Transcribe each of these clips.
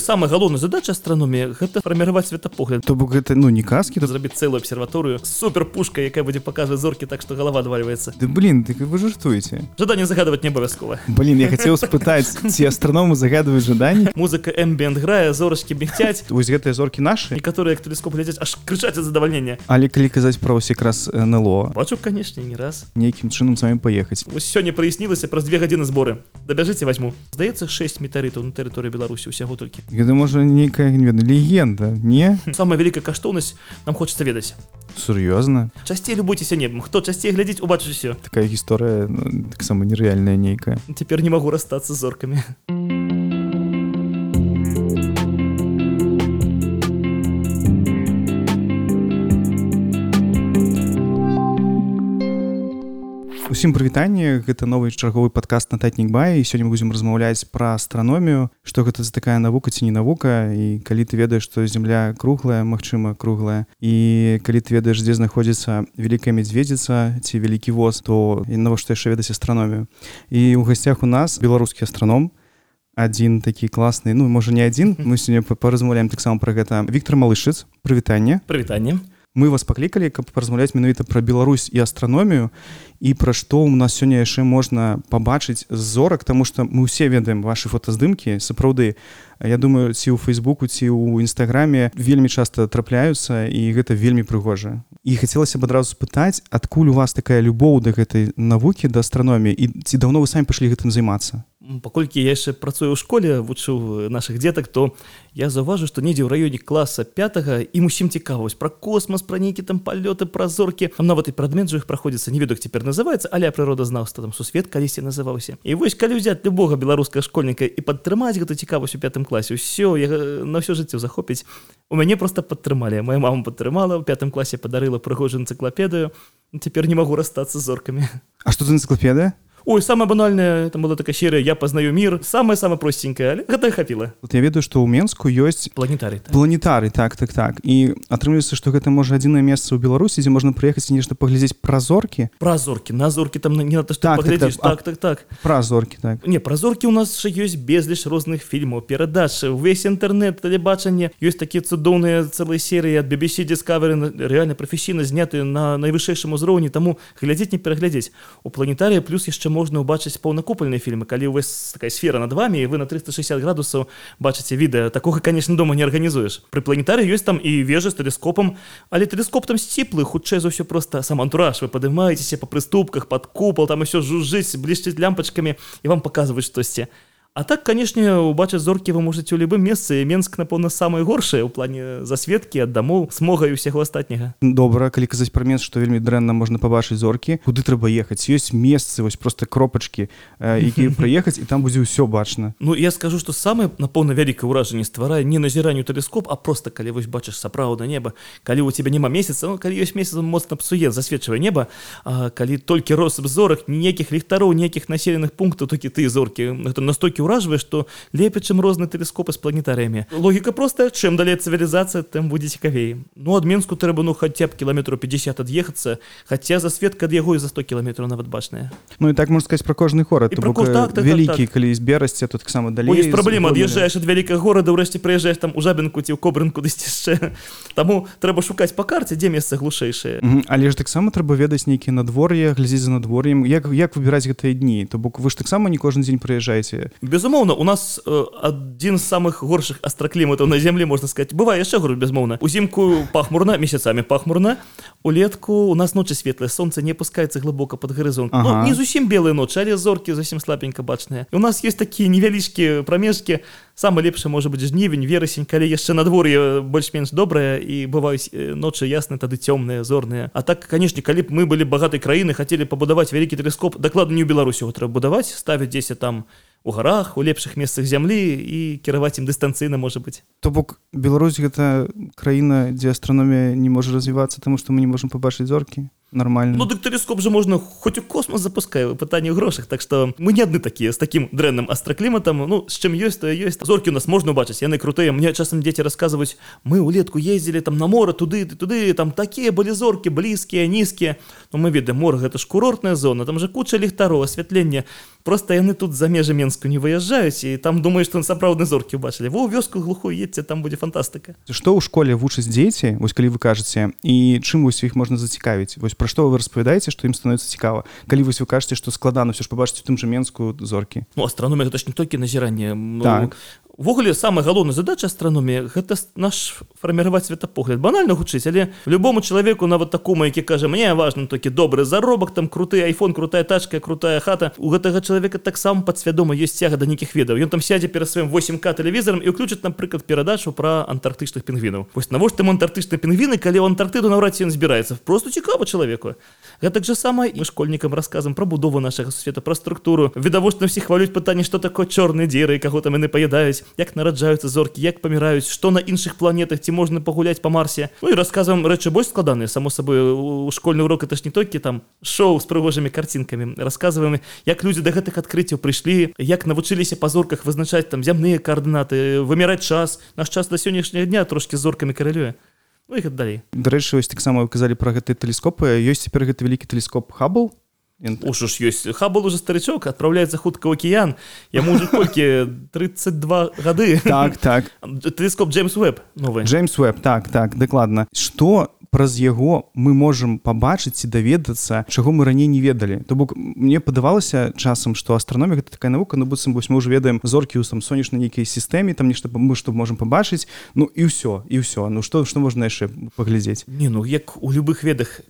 самая галоўная задача астраномія гэта фарміраваць светапогляд. То бок гэта ну не казкі тут зрабіць цэлую абсерваторыю. Супер пушка якая будзе паказваць зоркі так што галава адвальваецца Ды блин ты вы жартуеце. Жаданне загадваць не абавязкова. Блин я хацеў спытаць ці астраномы загадваюць жаданні музыка эмбіент грае зорачкі бігцяць. Вось гэтыя зоркі нашы? Некаторыя як тэлескоп глядзяць аж крычаць ад задавальнення. Але калі казаць пра ўсе якраз НЛО. Бачу канешне не раз. Нейкім чынам вами паехаць. Вось сёння праяснілася праз две гадзіны зборы. Дабяжыце возьму здаецца 6 метарытаў на тэрыторыі беларусі усяго толькі гэта можа нейкая не ведаю легенда не? Самая вялікая каштоўнасць нам хочется ведаць сур'ёзна часцей любуйцеся небам хто часцей глядзець убачыць усё такая гісторыя ну, таксама нерэальная нейкая цяпер не магу расстацца зоркамі Усім прывітанне. Гэта новы чарговы падкаст на татнік бай. І сёння мы будзем размаўляць пра астраномію што гэта за такая навука ці не навука. І калі ты ведаеш што зямля круглая Мачыма круглая. І калі ты ведаеш дзе знаходзіцца вялікая мядзведзіца ці вялікі воз то і навошта яшчэ ведаць астраномію і ў гасцях у нас беларускі астраном. Адзін такі класны. Ну можа не адзін. Мы сёння паразмаўляем таксама пра гэта. Віктор малышыц прывітанне. Прывітанне мы вас паклікалі каб паразмаўляць менавіта пра Беларусь і астраномію і пра што у нас сёння яшчэ можна пабачыць зорак тому что мы ўсе ведаем ваши фотаздымкі сапраўды. Я думаю ці ў фейсбуку ці ў нстаграме вельмі часта трапляюцца і гэта вельмі прыгожа. І хацелася б адразу спытаць адкуль у вас такая любоў да гэтай навукі да астраноміі і ці даўно вы самі пашлі гэтым займацца паколькі я яшчэ працую ў школе вучыў наших дзетак то я заўважу што недзе ў раёне класа 5 і усім цікавасць пра космас пра нейкі там палёты пра зоркі там нават і прадмет жа іх праходзіцца не веду цяпер называется але прыродазнаўства там сусвет калісьці называўся і вось калі ўзяць любога беларускага школьніка і падтрымаць гэту цікавасць у пятым класе ўсё я на ўсё жыццё захопіць у мяне просто падтрымалі моя мама падтрымала ў пятым класе падарыла прыгожую энцыклапедыю цяпер не магу расстацца зоркамі А што за энцыклапедыя Ой, самая банальная там была такая серия я познаю мир самая самая простенькая але гэта хапіла вот я ведаю што ў менску ёсць планетарый так. планетары так так так. І атрымліваецца што гэта можа адзінае месца ў беларусі дзе можна прыехаць нешта паглядзець пра зоркі пра зоркі на зоркі там не на то Так, так, так, так, так, так, так. пра зоркі так. Не пра зоркі у нас жа ёсць безліч розных фільмаў перадач увесь інтэрнет тэлебачанне ёсць такія цудоўныя цэлыя серыі ад BBC Discovery рэальна прафесійна знятыя на найвышэйшым узроўні таму глядзець не пераглядзець у планетарыі плюс яшчэ можна ўбачыць паўнакупальныя фільмы калі у вас такая сфера над вами вы на 360 градусаў бачыце відэа такога конечно дома не арганізуеш пры планетары ёсць там і вежа з тэлескопам але тэлескоп там сціплы хутчэй за ўсё просто сам антураж. Вы падымаецеся па прыступках под купал там усё жужыць блішчыць лямпачкамі і вам паказваюць штосьці А так канешне убачыць зоркі вы можаце ў любым месцы. Менск напэўна самае горшае ў плане засветкі ад дамоў. Смога і усяго астатняга. Добра калі казаць пра месц што вельмі дрэнна можна пабачыць зоркі. Куды трэба ехаць? Ёсць месцы вось просто кропачкі які прыехаць і там будзе ўсё бачна. Ну я скажу што самае напэўна вялікае ўражанне стварае не назіранню тэлескоп а просто калі вось бачыш сапраўда неба. Калі у тебе няма месяца ну, калі ёсць месяц моцна псуе засвечвае неба. А, калі толькі россып зорак ніякіх ліхтароў нейкіх населеных пунктаў такі ты зоркі. Гэта настолькі ўражвае што лепей чым розныя тэлескопы з планетарыямі. Логіка простая чым далей цывілізацыя тым будзе цікавей. Ну ад менску трэба ну хаця б кіламетру 50 ад'ехацца хаця засветка ад яго і за 100 кіламетраў нават бачная Ну і так можна сказаць пра кожны горад пра кож- так, так, вялікі так, так. калі зберасці тут таксама далей праблема ад'язджаеш ад вялікага горада ўрэшце прыязджаеш там у жабінку ці ў кобрынку дысьці яшчэ. Таму трэба шукаць па карце дзе месца глушэйшае. Але ж таксама трэба ведаць нейкія надвор'е глядзець за надвор'ем. Як як выбіраць гэтыя дні? То бок вы ж таксама не кожны дзень прыязджаеце безумоўна у нас э, адзін з самых горшых астракліматаў на земле можна сказать бывае яшчэ говорю безмоўна узімку пахмурна месяцамі пахмурна. Улетку у нас ночы светлае сонца не пускаецца глыбока под горызонт ага. Ага. ну, не зусім белыя ночы але зоркі зусім слабенька бачныя. У нас есть такія невялічкі прамежкі. Самы лепшы можа быць жнівень верасень калі яшчэ надвор'е больш-менш добрае і бываюць ночы ясны тады цёмныя зорныя. А так канешне калі б мы былі багатай краіны хацелі пабудаваць вялікі тэлескоп дакладна не ў беларусі трэба будаваць ставіць дзеся там у гарах у лепшых месцах зямлі і кіраваць ім дыстанцыйна можа быць то бок Беларусь гэта краіна дзе астраномія не можа развівацца таму што мы не можемм пабачыць зоркі нормально. Ну дык тэлескоп же можна хоць у космос запускаю пытанне ў грошах так что мы не адны такія з таким дрэнным астракліматам ну з чым ёсць то ёсць зоркі у нас можна убачыць яны крутыя мне часам дзеці расказваюць мы улетку ездзілі там на мора туды туды там такія былі зоркі блізкія нізкія но мы ведаем мор гэта ж курортная зона там же куча ліхтароў асвятлення просто яны тут за межы менску не выязджаюць і там думаю што сапраўдны зоркі убачылі во вёску глухую едце там будзе фантастыка што ў школе вучаць дзеці вось калі вы кажаце і чым вось іх можна зацікавіць вось пра што вы распавядаеце што ім становіцца цікава? Калі вось вы кажаце што складана ўсё ж пабачыць у тым жа менску зоркі. Ну астраномія гэта ж не толькі назіранне ну, так увогуле самая галоўная задача астраномія гэта наш фарміраваць светапогляд. Банальна гучыць але любому чалавеку нават такому які кажа мне важно толькі добры заробак там круты iphone крутая тачка крутая хата у гэтага чалавека таксама падсвядома ёсць цяга да нейкіх ведаў. Ён там сядзе перад сваім 8к тэлевізарам і ўключыць напрыклад перадачу пра антарктычных пінгвінаў. Вось навошта там антарктычныя пінгвіны калі ў антарктыду наўрад ці ён збіраецца? Просто цікава чалавеку. Гэтак жа сама і школьнікам расказам пра будову нашага света пра структуру відавочна всіх хвалюць пытанне што такое чорныя дзеры каго там яны паядаюць як нараджаюцца зоркі як паміраюць што на іншых планетах ці можна пагуляць па марсе. Ну і расказвам рэчы больш складаныя само сабой у школьны урок это ж не толькі там шоу з прыгожымі карцінкамі. Расказваем як людзі да гэтых адкрыццяў прыйшлі як навучыліся па зорках вызначаць там зямныя каардынаты выміраць час. Наш час да сённяшняга дня трошки зоркамі каралюе. Ну, далей. Дарэчы вось таксама казалі про гэтыя тэлескопы. Ёсць цяпер гэты вялікі тэлескоп хабл Уж уж ёсць хабал уже старычок адпраўляецца хутка ў акіян яму уже толькі 32 гады так так. Тэлескоп Джеймс Уэб новы Джеймс Уэб так так дакладна что праз яго мы можемм пабачыць ці даведацца чаго мы раней не ведалі то бок мне падавалася часам што астраномія гэта такая навука ну быццам вось мы уже ведаем зоркі ў сам сонечнай нейкай сістэме там нешта мы што можемм пабачыць ну і ўсё і ўсё ну што што можна яшчэ паглядзець не ну як у любых ведах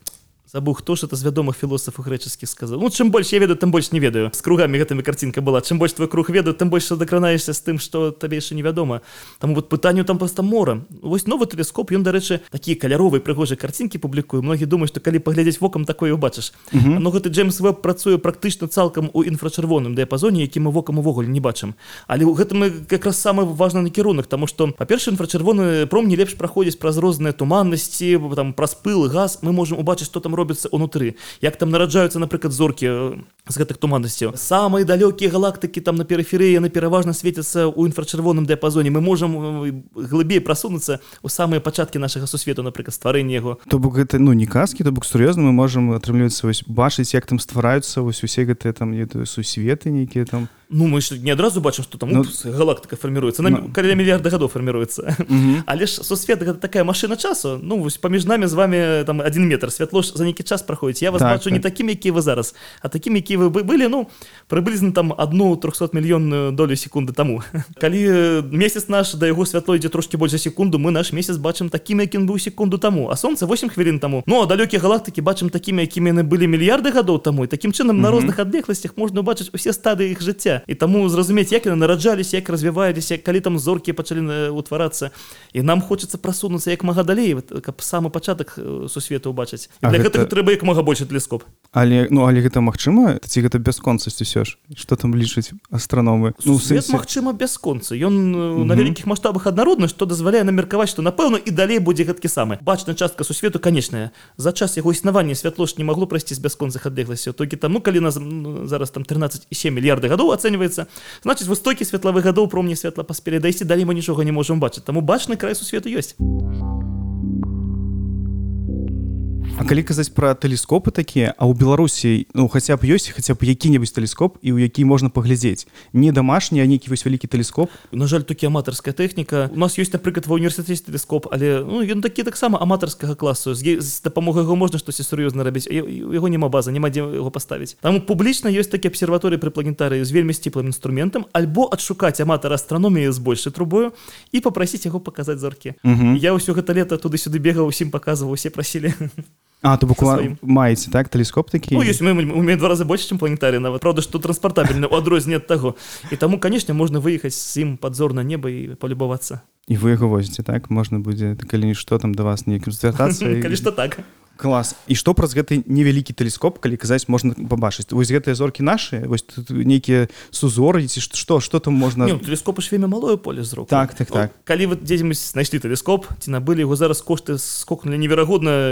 забыў хто ж это з вядомых філосафаў грэчаскіх сказаў ну чым больш я ведаю там больш не ведаю. З кругамі гэтымі карцінка была. Чым больш твой круг ведаю тым больш дакранаешся з тым што табе яшчэ невядома там вот пытанню там проста мора вось новы тэлескоп ён дарэчы такія каляровыя прыгожыя карцінкі публікую многі думаюць што калі паглядзець вокам такое убачыш но гэты джеймс веб працуе практычна цалкам у інфрачырвоным дыяпазоне які мы вокам увогуле не бачым але ў гэтым как раз самы важны накірунак тому што па-перша інфрачырвоны пром не лепш праходзіць праз розныя туманнасці там праз пыл газ. Мы можемм убачыць што там робіцца унутры як там нараджаюцца напрыклад зоркі з гэтых туманнасцяў. Самыя далёкія галактыкі там на перыферыі яны пераважна свецяцца ў інфрачырвоным дыяпазоне. Мы можам глыбей прасунуцца у самыя пачаткі нашага сусвету напрыклад стварэння яго. То бок гэта ну не казкі то бок сур'ёзна мы можам атрымлівацца вось бачыць як там ствараюцца вось усе гэтыя там сусветы нейкія там Ну мы ж не адразу бачым што там ну, галактыка фарміруецца на ну, каля мільярда гадоў фарміруецца але ж сусвет гэта такая машина часу. Ну вось паміж намі з вами там один метр. Святло ж за нейкі час праходзіць я вас так, бачу так. не такім які вы зараз а такім які вы былі ну прыблізна там одну 300 мільённую долю секунды таму калі месяц наш да яго святло ідзе трошки больш за секунду мы наш месяц бачым такім якім быў секунду таму а солнце 8 хвілін таму ну а далёкія галактыкі бачым такімі якімі яны былі мільярды гадоў таму і такім чынам на розных адлегласцях можна убачыць усе стады іх жыцця і таму зразумець як яны нараджаліся як развіваліся калі там зоркі пачалі утварацца. І нам хочацца прасунуцца як мага далей каб самы пачатак сусвету убачыць для гэта... гэтага трэба як мага больше тэлескоп. Але ну але гэта магчыма? Ці гэта бясконцасць усё ж? Что там лічыць астраномы? Ну сэнсе... Мачыма бясконца ён угу. на вялікіх маштабах аднародна што дазваляе намеркаваць што напэўна і далей будзе гэткі самы. Бачная частка сусвету канечная за час яго існавання святло ж не магло прайсці з бясконцах адлегласцю толькі там ну калі нас зараз там 13,7 мільярды гадоў ацэньваецца значыць высокі светлавых гадоў промні светла паспелі дайсці далей мы нічога не можам бачыць таму бачны край сусвету ёсць А калі казаць пра тэлескопы такія а ў беларусі ну хаця б ёсць хаця б які-небудзь тэлескоп і ў які можна паглядзець. Не дамашні а нейкі вось вялікі тэлескоп. На жаль толькі аматарская тэхніка. У нас ёсць напрыклад ва універсітэце тэлескоп але ну ён такі таксама аматарскага класу. З, з дапамогай яго можна штосьці сур'ёзна рабіць. Яго няма база няма дзе яго паставіць. Там публічна ёсць такі абсерваторыі пры планетарыі з вельмі сціплым інструментам. Альбо адшукаць аматара астраноміі з большай трубою і попрасіць яго паказаць зоркі. Я ўсё гэта лета туды-сюды бегаў усім паказваў усе прасілі А то буквально маеце так? Тэлескоп такі ну, ёсць, мы, мы, мы два разы больш чым планетарі нават правда што транспартабельна у адрозненне ад таго і таму канешне можна выехаць з ім падзор на неба і палюбавацца і вы яго возіце так? Можна будзе калі нішто там да вас нейкім звяртацца калі што так клас і што праз гэты невялікі тэлескоп калі казаць можна пабачыць вось гэтыя зоркі нашы вось тут нейкія сузоры ці што што там можна? Не, ну, тэлескопы ж вельмі малое поле зроку Так, так, так. калі вы дзе-нибудь знайшлі тэлескоп ці набылі яго зараз кошты скокнули неверагодна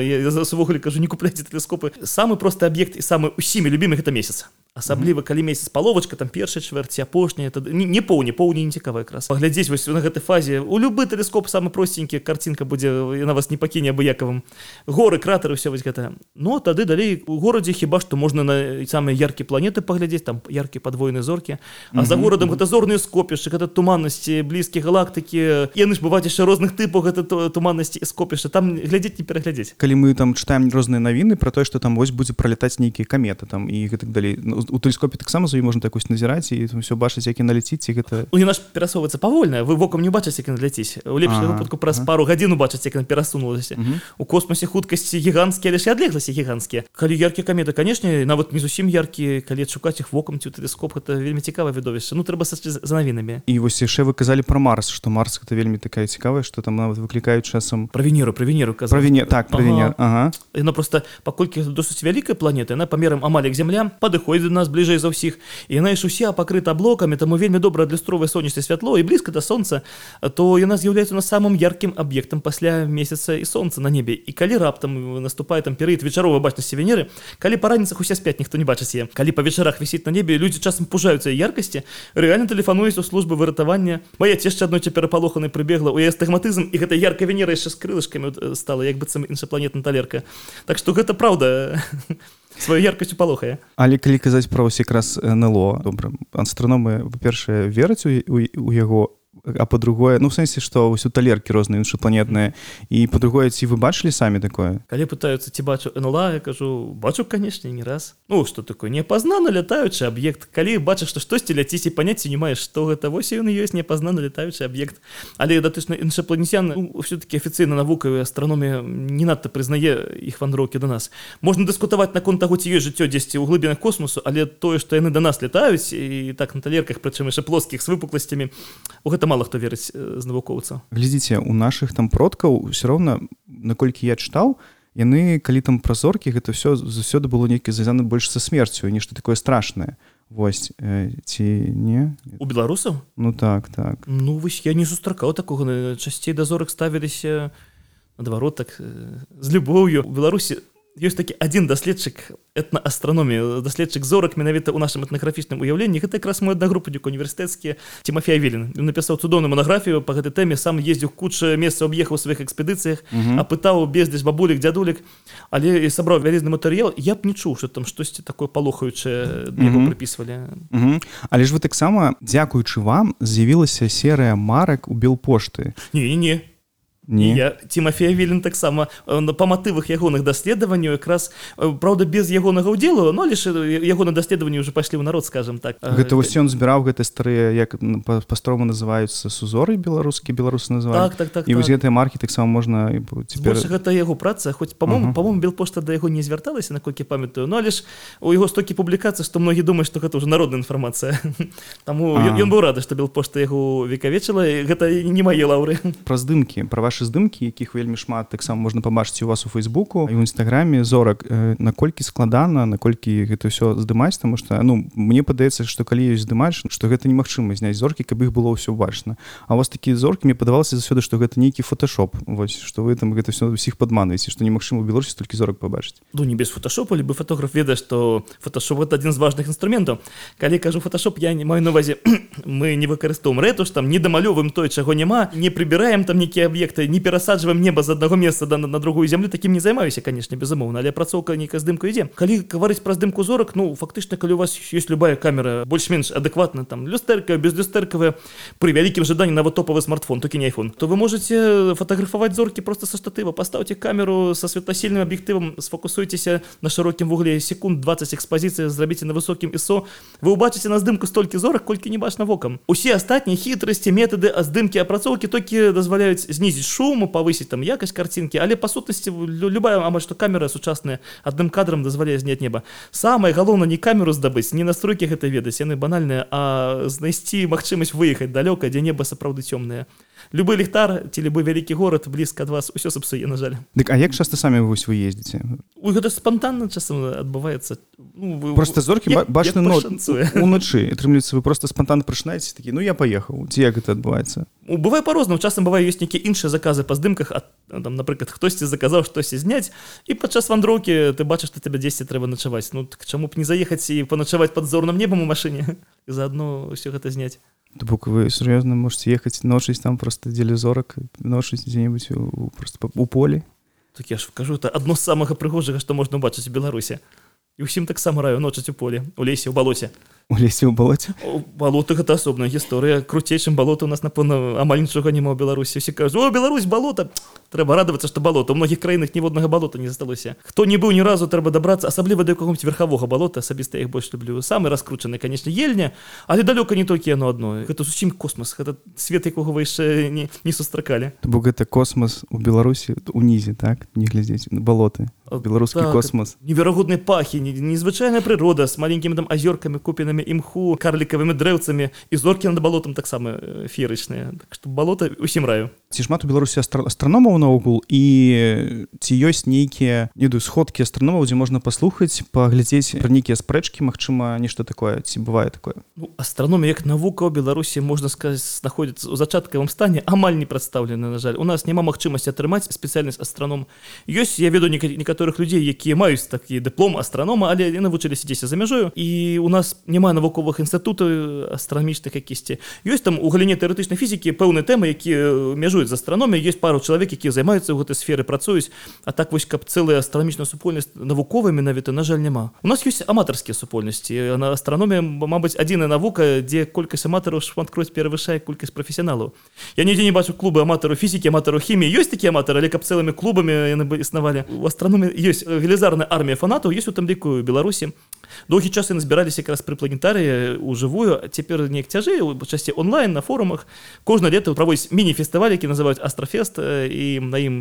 увогуле кажу не купляйте тэлескопы самы просты аб'ект і самы усімі любімы гэта месяц. Асабліва калі месяц паловачка там першая чвэрці апошняя это не, поўні поўні не цікава якраз паглядзець вось на гэтай фазе у любы тэлескоп самы простенькі карцінка будзе на вас не пакіне абыякавым. Горы кратары все вось гэта. Но тады далей у горадзе хіба што можна на самыя яркія планеты паглядзець там яркія падвойныя зоркі. А за горадам гэта зорныя скопішчы гэта туманнасці блізкія галактыкі. Яны ж бываюць яшчэ розных тыпаў гэта туманнасці і скопішча там глядзець не пераглядзець. Калі мы там чытаем розныя навіны про тое што там вось будзе пролетаць нейкія каметы там і гэтак далей. Ну, у тэлескопе таксама за можна такось назіраць і все бачыць які наляціць гэта у наш перасоўваецца павольна вы вокам не бачыць як наляціць у лепшую ага, выпадку праз ага. пару гадзіну бачыць як перасунулася. У космосе хуткасці гіганцкія лишь адлегласці гіганцкія калі яркія каметы канешне нават не зусім яркія калі шукаць іх вокам ці тэлескоп это вельмі цікава відовішча ну трэба сачы за навінамі і вось яшчэ вы казалі про марс что марс это вельмі такая цікавая что там нават выклікаюць часам про венеру про венеру про вене так про ага. ага. яна просто паколькі досыць вялікая планета на памерам амаль як земля падыходзіць до нас бліжэй за ўсіх і яна ж уся пакрыта блокамі таму вельмі добра адлюстровае сонечнае святло і блізка да сонца то яна з'яўляецца на самым яркім аб'ектам пасля месяца і сонца на небе. І калі раптам наступае там перыяд вечаровай бачнасці венеры калі па раніцах усе спяць ніхто не бачыць е калі па вечарах вісіць на небе людзі часам пужаюцца яркасці рэальна тэлефануюць у службы выратавання мая яшчэ адной перапалоханай прыбегла у яе стагматызм і гэта ярка венера яшчэ з крылышкамі стала як быццам іншапланетна талерка. Так што гэта праўда сваю яркасцю палохае але калі казаць пра вось якраз нло добра астраномы па-першае вераць у яго а по-другое ну сэнсе что ўсё талеркі розныя іншапланетныя і по-другое ці вы бачылі самі такое? Калі пытаюцца ці бачу нла я кажу бачу канешне не раз ну что такое непазнаны лятаючы аб'ект калі бачыш што штосьці ляціць і паняцці не маеш што гэта вось ён ёсць непазнаны лятаючы аб'ект але датычна іншапланецян ну, все-таки афіцыйна навукавая астраномія не надта прызнае іх вандроўкі до нас. Можна дыскутаваць наконт таго ці ёсць жыццё дзесьці ў глыбінах космосу але тое што яны да нас лятаюць і так на талерках прычым яшчэ плоскіх з выпукласцямі у гэта мало хто верыць з навукоўцаў глядзіце у наших там продкаў все роўна наколькі я чытаў яны калі там пра зоркі гэта все заўсёды было нейкі звязаны больш са смерцю нешта такое страшнае. Вось э, ці не? У беларусаў? Ну так так. Ну вось я не сустракаў такога часцей дазорак ставіліся наадварот так з любоўю. Беларусі ёсць такі адзін даследчык этнаастраномію даследчык зорак менавіта ў нашым этнаграфічным уяўленні гэта якраз мой аднагрупнік універсітэцкі Тимофей Вілін напісаў цудоўную манаграфію па гэтай тэме сам ездзіў куча месца аб'ехаў сваіх экспедыцыях апытаў бездзеж бабулік дзядулік але і сабраў вялізны матэрыял. Я б не чуў что там штосьці такое палохаючае прыпісвалі. Але ж вы таксама дзякуючы вам з'явілася серыя марак у белпошты. Не не не. Я Тимофея Вілін таксама па матывах ягоных даследаванняў якраз праўда без ягонага ўдзелу но лишь ягона даследаванні уже пайшлі ў народ скажем так гэта вось ён збіраў гэта старыя як па-строму называюцца сузоры беларускі беларусы называют так, так, так, і так. гэтыя маркі таксама можна цяпер... гэта яго праца хоць по-моему uh -huh. по-моему белпошта да яго не звярталася наколькі памятаю но лишь у яго стокі публікацыі што многі думаюць што гэта уже народная інфармацыя таму ён быў рады што белпошта яго векавечыла гэта не мае лаўры пра здымкі пра ваш ваши здымкі якіх вельмі шмат таксама можна пабачыць у вас у фейсбуку і ў нстаграме зорак наколькі складана наколькі гэта ўсё здымаць тому что ну мне падаецца что калі ёсць здымаць что гэта немагчыма зняць зоркі каб іх было ўсё бачна а у вас такія зоркі мне падавалася засёды что гэта нейкі фотошоп вось что вы там гэта все усіх падманваеце что немагчыма беларусі толькі зорак пабачыць. Ну не без фотошопа либо фотограф ведае что фотошоп это один з важных інструментаў. Калі кажу фотошоп я не маю на увазе мы не выкарыстоўваем рэтуш там не дамалёвым той чаго няма не прыбіраем там нейкія аб'екты не перасаджваем неба з аднаго месца да, на, на другую зямлю таким не займаюся конечно безумоўна але працоўка нейкая здымка ідзе калі гаварыць пра здымку зорак ну фактычна калі у вас есть любая камера больш-менш адэкватна там люстэрка без люстэркавая при вялікім жаданні нават топавы смартфон толькі не iphone то вы можете фотаграфаваць зоркі просто са штатыва поставьте камеру со светласільным аб'ектывам сфокусуйцеся на шырокім вугле секунд 20 экспазіцыя зрабіце на высокім ISO вы убачыце на здымку столькі зорак колькі не бачна вокам усе астатнія хітрасці метады а здымкі апрацоўкі толькі дазваляюць знізіць шуму павысіць там якасць карцінкі але па сутнасці любая амаль што камера сучасная адным кадрам дазваляе зняць неба самае галоўна не камеру здабыць не настройкі гэта ведаць яны банальныя а знайсці магчымасць выехаць далёка дзе неба сапраўды цёмнае любы ліхтар ці любы вялікі горад блізка ад вас усё сапсуе на жаль Дык А як часта самі вось вы ездзіце у гэта спонтанна часам адбываецца ну, вы, просто зоркі як, бачны но уначы атрымліваецца вы просто спонтанно прышнаеце такі ну я паехаў ці як гэта адбываецца бывае по-рознаму часам бывае ёсць нейкія іншыя заказы па здымках а там напрыклад хтосьці заказаў штосьці зняць і падчас вандроўкі ты бачыш ты тебе 10 трэба начаваць ну так чаму б не заехаць і паначаваць под зорным небам у машыне заодно ўсё гэта зняць бок вы сур'ёзна можете ехаць ночыць там просто дзеля зорак ночыць дзе-небудзь просто у полі так я ж кажу это адно з самага прыгожага што можна убачыць у беларусе і ўсім таксама раю ночаць у полі у лесе у балоце у лесе ў балоце балоты гэта асобная гісторыя круцейчым балота у нас напэўна амаль нічога няма ў беларусі все кажу о Беларусь балота трэба радавацца што балота у многіх краінах ніводнага балота не засталося хто не быў ні разу трэба дабрацца асабліва да якога-нибудь верхавога балота асабіста іх больш люблю. Самы раскручаны канечне ельня але далёка не толькі яно адно гэта зусім космос. Гэта свет якога вы яшчэ не, не сустракалі бо гэта космос у беларусі унізе так? Не глядзець на балоты беларускі так, космос. неверагоднай пахі незвычайная прырода з маленькімі там азёркамі купенымі дрэвамі імху карлікавымі дрэўцамі і зоркі над балотам таксама феерычныя так што балота усім раю ці шмат у беларусі астраномаў наогул і ці ёсць нейкія неду сходкі астраномаў дзе можна паслухаць паглядзець пра нейкія спрэчкі Мачыма нешта такое ці бывае такое? Ну, астраномія як навука ў беларусі можна сказаць знаходзіцца ў зачаткавым стане амаль не прадстаўлены на жаль. У нас няма магчымасці атрымаць спецыяльнасць астраном. Ёсць я веду некаторых людзей якія маюць такі дыплом астранома але не навучыліся дзеся за мяжою і у нас няма навуковых інстытутаў астранамічных якісьці. Ёсць там у галіне тэарэтычнай фізікі пэўныя тэмы якія мяжуюць з астраномі ёсць пару чалавек які займаюцца ў гэтай сферы працуюць а так вось каб цэлая астранамічная супольнасць навуковая менавіта на жаль няма у нас ёсць аматарскія супольнасці на астраномія Мабыць адзіная навука дзе колькасць аматараў шматкроць перавышае колькасць прафесіяналаў я нідзе не бачу клубы аматару фізікі аматару хіміі ёсць такія аматары але каб цэлымі клубамі яны бы існавалі у астраномі ёсць велізарная армія фанатаў ёсць у там ліку беларусі доўгі час яны збіраліся якраз пры планетарыі у жывую цяпер неяк цяжэй часці онлайн на форумах. Кожна лета праводзіць міні-фестываль які называюць астрафест і на ім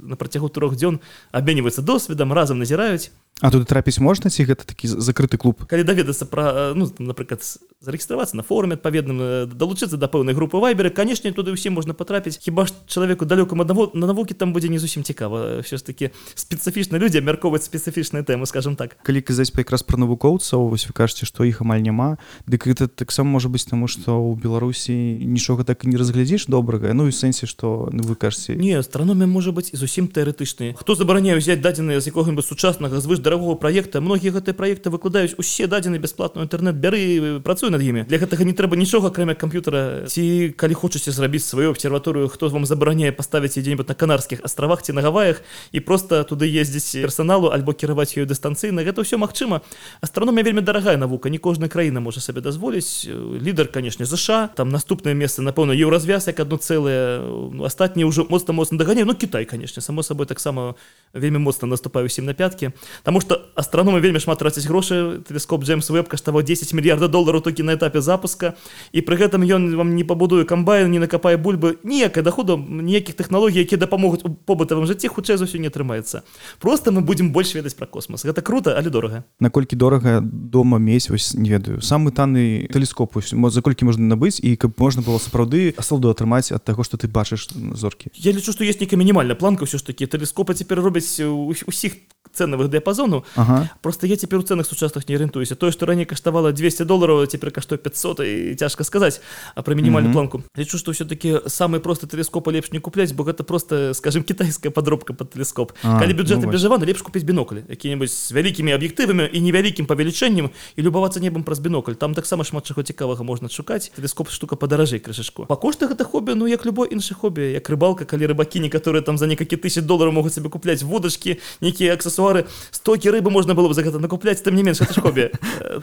на працягу трох дзён абменьваюцца досведам разам назіраюць А туды трапіць можна ці гэта такі закрыты клуб? Калі даведацца пра ну напрыклад зарэгістравацца на форуме адпаведным далучыцца да пэўнай групы вайберы канешне туды ўсім можна патрапіць хіба ж чалавеку далёкам аднаго на навукі там будзе не зусім цікава все ж таки спецыфічна людзі абмяркоўваць спецыфічныя тэмы скажем так. Калі казаць па якраз пра навукоўцаў вось вы кажаце што іх амаль няма. Дык гэта таксама можа быць таму што ў беларусі нічога так і не разглядзіш добрага ну і сэнсе што ну, вы кажаце не астраномія можа быць і зусім тэарэтычныя хто забараняе ўзяць дадзеныя з якога-нибудь сучаснага звыш дарагого проекта многія гэтыя проекты выкладаюць усе дадзены бясплатную інтэрнет бяры працуй над імі. Для гэтага не трэба нічога акрамя камп'ютара. Ці калі хочаце зрабіць сваю абсерваторыю хто вам забараняе паставіць дзе-нибудь на канарскіх астравах ці на гаваях і просто туды ездзіць персаналу альбо кіраваць ёю дыстанцыйна гэта ўсё магчыма астраномія вельмі дарагая навука не кожная краіна можа сабе дазволіць. Лідар канешне ЗША там наступнае месца напэўна еўразвяз як одно цэлае астатні ўжо моцна моцна даганяе. Ну Кітай канешне само сабой таксама вельмі моцна наступаю усім на пяткі. Таму што астраномы вельмі шмат трацяць грошы тэлескоп джеймс веб каштаваў 10 мільярда долараў толькі на этапе запуска. І пры гэтым ён вам не пабудуе камбайн не накапае бульбы ніякай даходу ніякіх тэхналогій якія дапамогуць побытавым жыцці хутчэй за ўсё не атрымаецца. Просто мы будзем больш ведаць пра космос гэта круто але дорага. Наколькі дорага дома месь вось не ведаю. Самы танны тэлескоп за колькі можна набыць і каб можна было сапраўды асалду атрымаць ад таго што ты бачыш зоркі. Я лічу што есть нейкая мінімальная планка ўсё ж такі. Тэлескопа цяпер робяць усіх цэнавых дыяпазону ага. Просто я цяпер у цэнах сучасных не арыентуюся. Тое што раней каштавала 200 долларов цяпер каштуе 500 і цяжка сказаць а пра мінімальную планку. Лічу што ўсё-таки самы просты тэлескопа лепш не купляць бо гэта просто скажем кітайская подробка под тэлескоп. Калі бюджэты ну, бежаваны лепш купіць біноклі які-небудзь з вялікімі аб'ектывамі і невялікім павелічэннем і любавацца небам праз бінокль там таксама шмат чаго цікавага можна шукаць. Тэлескоп штука падаражэй крышашку па коштах гэта хобі ну як любой іншы хобі як рыбалка калі рыбакі некаторыя там за некалькі тысяч долларов могуць сабе купляць водачкі нейкія аксесуары стокі рыбы можна было бы за гэта накупляць там не менш хобі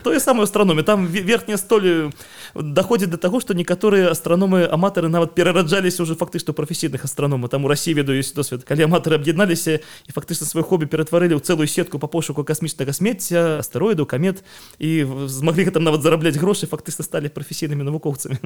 тое самое астраномі. Там верхняя столі даходзіць до таго што некаторыя астраномы аматары нават перараджаліся уже фактычна прафесійных астраномы там у Росіі ведаю ёсць досвед калі аматары аб'ядналіся і фактычна свой хобі ператварылі ў цэлую сетку па пошуку касмічнага смецця астэроіду камет і змаглі там нават зарабляць грошы фактычна сталі прафесійнымі навукоўцамі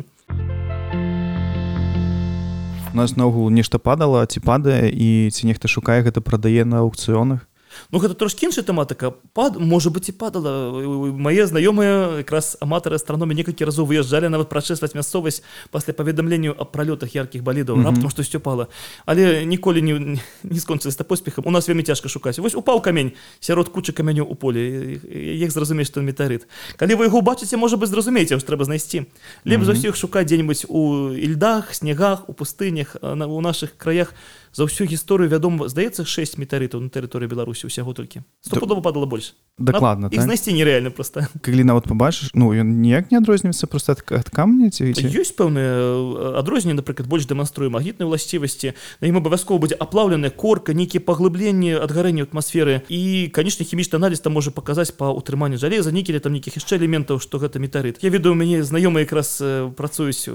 нас наогул нешта падала ці падае і ці нехта шукае гэта прадае на аукцыёнах Ну гэта трошки іншая тэматыка пад можа быть і падала. Мае знаёмыя якраз аматары астраномі некалькі разоў выязджалі нават прачэсваць мясцовасць пасля паведамленню аб пралётах яркіх балідаў mm -hmm. раптам штосьці пала але ніколі не, не скончылася поспехам у нас вельмі цяжка шукаць вось упаў камень сярод кучы камяню у поле як зразумець што метарыт калі вы яго бачыце можа быть зразумееце ж трэба знайсці. Лепш mm -hmm. за ўсіх шукаць дзе-нибудь у ільдах снегах у пустынях на у наших краях за ўсю гісторыю вядома здаецца 6 метарытаў на тэрыторыі беларусі усяго толькі. Стопудова падала больш. дакладна так? знайсці нереальна просто калі нават побачыш ну ён ніяк не адрозніваецца просто ад камня ці ёсць пэўныя адрозненні напрыклад больш дэманструю магнітнай уласцівасці на ім абавязкова будзе аплаўленая корка нейкія паглыбленні адгарэння атмасферы. І канечне хімічны аналіз там можа паказаць па утрыманню жалеза нікелі там нейкіх яшчэ элементаў што гэта метарыт я ведаю мяне знаёмыя якраз працуюць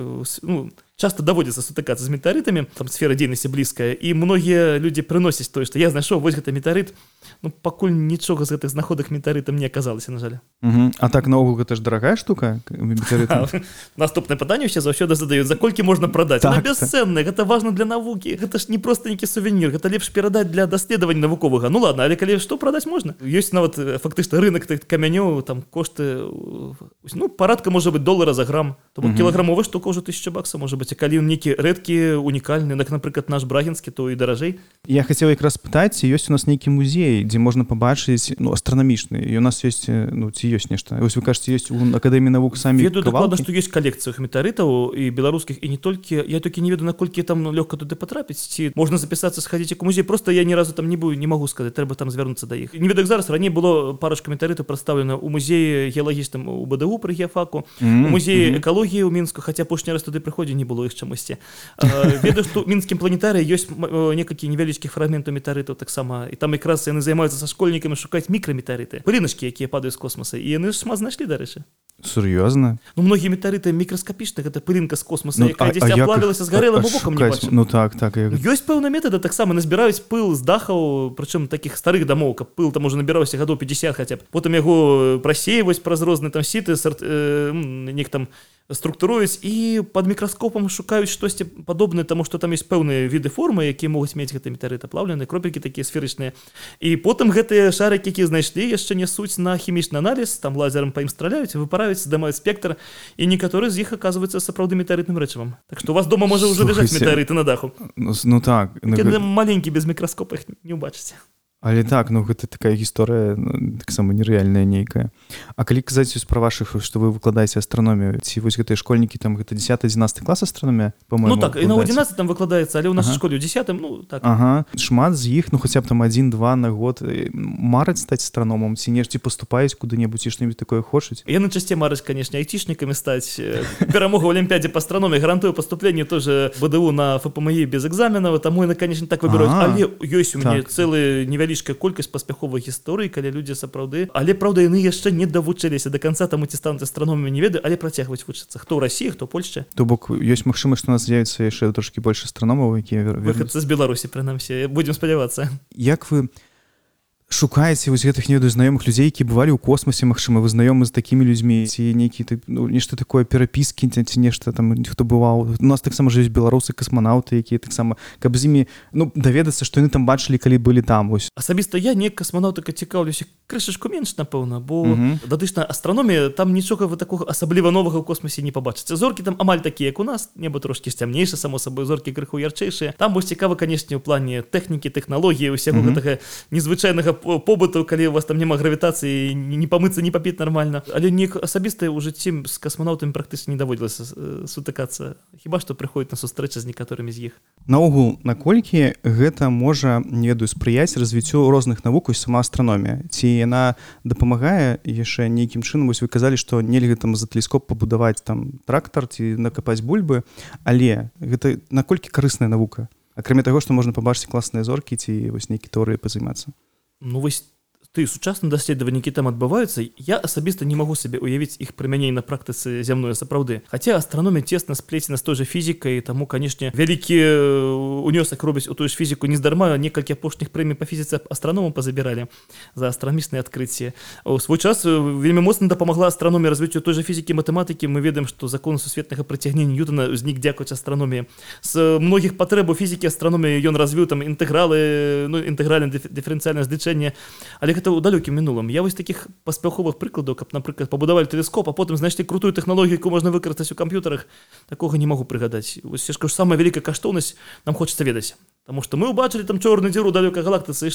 ну, часто даводзіцца сутыкацца з метарытамі там сфера дзейнасці блізкая і многія людзі прыносяць тое што я знайшоў вось гэта метарыт ну пакуль нічога з гэтых знаходах метарытам не аказалася на жаль. А так наогул гэта ж дарагая штука наступнае пытанне все заўсёды задаюць за колькі можна прадаць? Так, бясцэнна гэта важна для навукі гэта ж не просто нейкі сувенір гэта лепш перадаць для даследавання навуковага. Ну ладно але калі што прадаць можна. Ёсць нават фактычна рынок тых камянёў там кошты ну парадка можа быть долара за грамм то кілаграмовы штука ўжо тысяча бакса можа быть быть калі нейкі рэдкі унікальны так напрыклад наш брагінскі то і даражэй. Я хацеў якраз пытаць ёсць у нас нейкі музей дзе можна пабачыць ну астранамічны і у нас ёсць ну ці ёсць нешта вось вы кажаце ёсць у акадэміі навук самі дакладна што ёсць калекцыях метарытаў і беларускіх і не толькі я толькі не веду наколькі там лёгка туды патрапіць ці можна запісацца схадзіць у музей. Просто я ні разу там не быў не магу сказаць трэба там звярнуцца да іх не ведак зараз. Раней было парачка метарытаў прадстаўлена ў музеі геалагічным у бДУ пры геафаку mm -hmm. музеі экалогіі ў мінску хаця апошні раз туды прыходзе не было іх чамусьці ведаю што мінскім планетарыі ёсць некалькі невялічкіх фрагментаў метарытаў таксама і там якраз яны займаюцца са школьнікамі шукаць мікраметарыты пыліначкі якія падаюць з космоса. І яны шмат знайшлі дарэчы сур'ёзна ну многія метарыты мікраскапічна гэта пылінка з космоса. Ну, плавілася згарэла бокам ну так так як... ёсць пэўна метады таксама назбіраюць пыл з дахаў прычым таких старых дамоў каб пыл там уже набіраўся гадоў 50 хаця б потым яго прасеяваць праз розны там сіты сарт... э, нек там структуруюць і под мікраскопам шукаюць штосьці падобнае таму што там ёсць пэўныя віды формы якія могуць мець гэта метарыта плаўлены кропелькі такія сферычныя. І потым гэтыя шарыкі які знайшлі яшчэ нясуць на хімічны аналіз там лазерам па ім страляюць выпараюць дамаюць спектр і некаторы з іх аказваецца сапраўды метарытным рэчывам. Так што у вас дома можа ўжо лежаць метарыты на даху. Ну, ну так маленькі без мікраскопах не ўбачыце але так ну гэта такая гісторыя ну, таксама нерэальная нейкая А калі казаць пра вашых што вы выкладаеце астраномію ці вось гэтыя школьнікі там гэта 10 11 клас астраномія ну так і на 11 там выкладаецца але ў нас ага. школе 10 ну так ага. шмат з іх ну хаця б там один-два на год мараць стаць астраномам ці нешці паступаюць куды-небудзь і што-нибудь такое хочуць яны часцей марыць канешне айцішнікамі стаць перамогу олімпіядзе па астраномі гарантую паступленне тоже БДУ на ФПМі без экзаменаў таму яны канешне так выбіраюць але ёсць у мяне так. цэлы невялі невялічкая колькасць паспяховых гісторый калі людзі сапраўды але праўда яны яшчэ не давучыліся до конца там ці стануць астраномамі не ведаю але працягваць вучыцца. Хто рассіі хто Польшча то бок ёсць магчымасць што нас з'явіцца яшчэ трошки больш астраномаў якія з беларусі прынамсі будзем спадзявацца. Як вы шукаеце вось гэтых не ведаю знаёмых людзей які бывалі ў космосе Мачыма вы знаёмы з такімі людзьмі ці нейкі ну, нешта такое перапіскі ці нешта там хто бываў. У нас таксама жыць беларусы касманаўты якія таксама каб з імі ну даведацца што яны там бачылі калі былі там вось. Асабіста я не касманаўтыка цікаўлюся крышашку менш напэўна бо датычна астраномія там нічога вы такога асабліва новага ў космосе не пабачыце. Зоркі там амаль такія як у нас неба трошки сцямнейша само сабой зоркі крыху ярчэйшыя. Там вось цікава канешне ў плане тэхнікі тэхналогіі усяго гэтага незвычайнага побыту калі у вас там няма гравітацыі не памыцца не папіць нормально але не асабістае ў жыцці з касманаўтамі практычна не даводзілася сутыкацца. Хіба што прыходіць на сустрэча з некаторымі з іх? Наогул наколькі гэта можа не ведаю спрыяць развіццю розных навук сама астраномія ці яна дапамагае яшчэ нейкім чынам? Вось вы казалі што нельга там за тэлескоп пабудаваць там трактар ці накапаць бульбы. Але гэта наколькі карысная навука? Акрамя таго што можна пабачыць класныя зоркі ці вось нейкі торыі пазаймацца ну вось ты сучасныя даследаванні які там адбываюцца я асабіста не магу сабе уявіць іх прымяней на практыцы зямной сапраўды. Хаця астраномія цесна сплецена з той жа фізікай таму канешне вялікі унёсак робіць у тую ж фізіку нездарма некалькі апошніх прэмій па фізіцы астраному пазабіралі за астранамічныя адкрыцці у свой час вельмі моцна дапамагла астраномія развіццю той жа фізікі матэматыкі мы ведаем што закон сусветнага прыцягнення ньютона знік дзякуючы астраноміі з многіх патрэбаў фізікі астраноміі ён развіў там інтэгралы ну інтэгральна дыферэнцыяльна здычэнне але гэта ў далёкім мінулым я вось таких паспяховых прыкладаў каб напрыклад пабудавалі тэлескоп а потым знайшлі крутую тэхналогію яку можна выкарыстаць у камп'ютарах такога не могу прыгадаць вось ж самая вялікая каштоўнасць нам хочется ведаць Таму што мы ўбачылі там чорны дзіру далёка галактыцы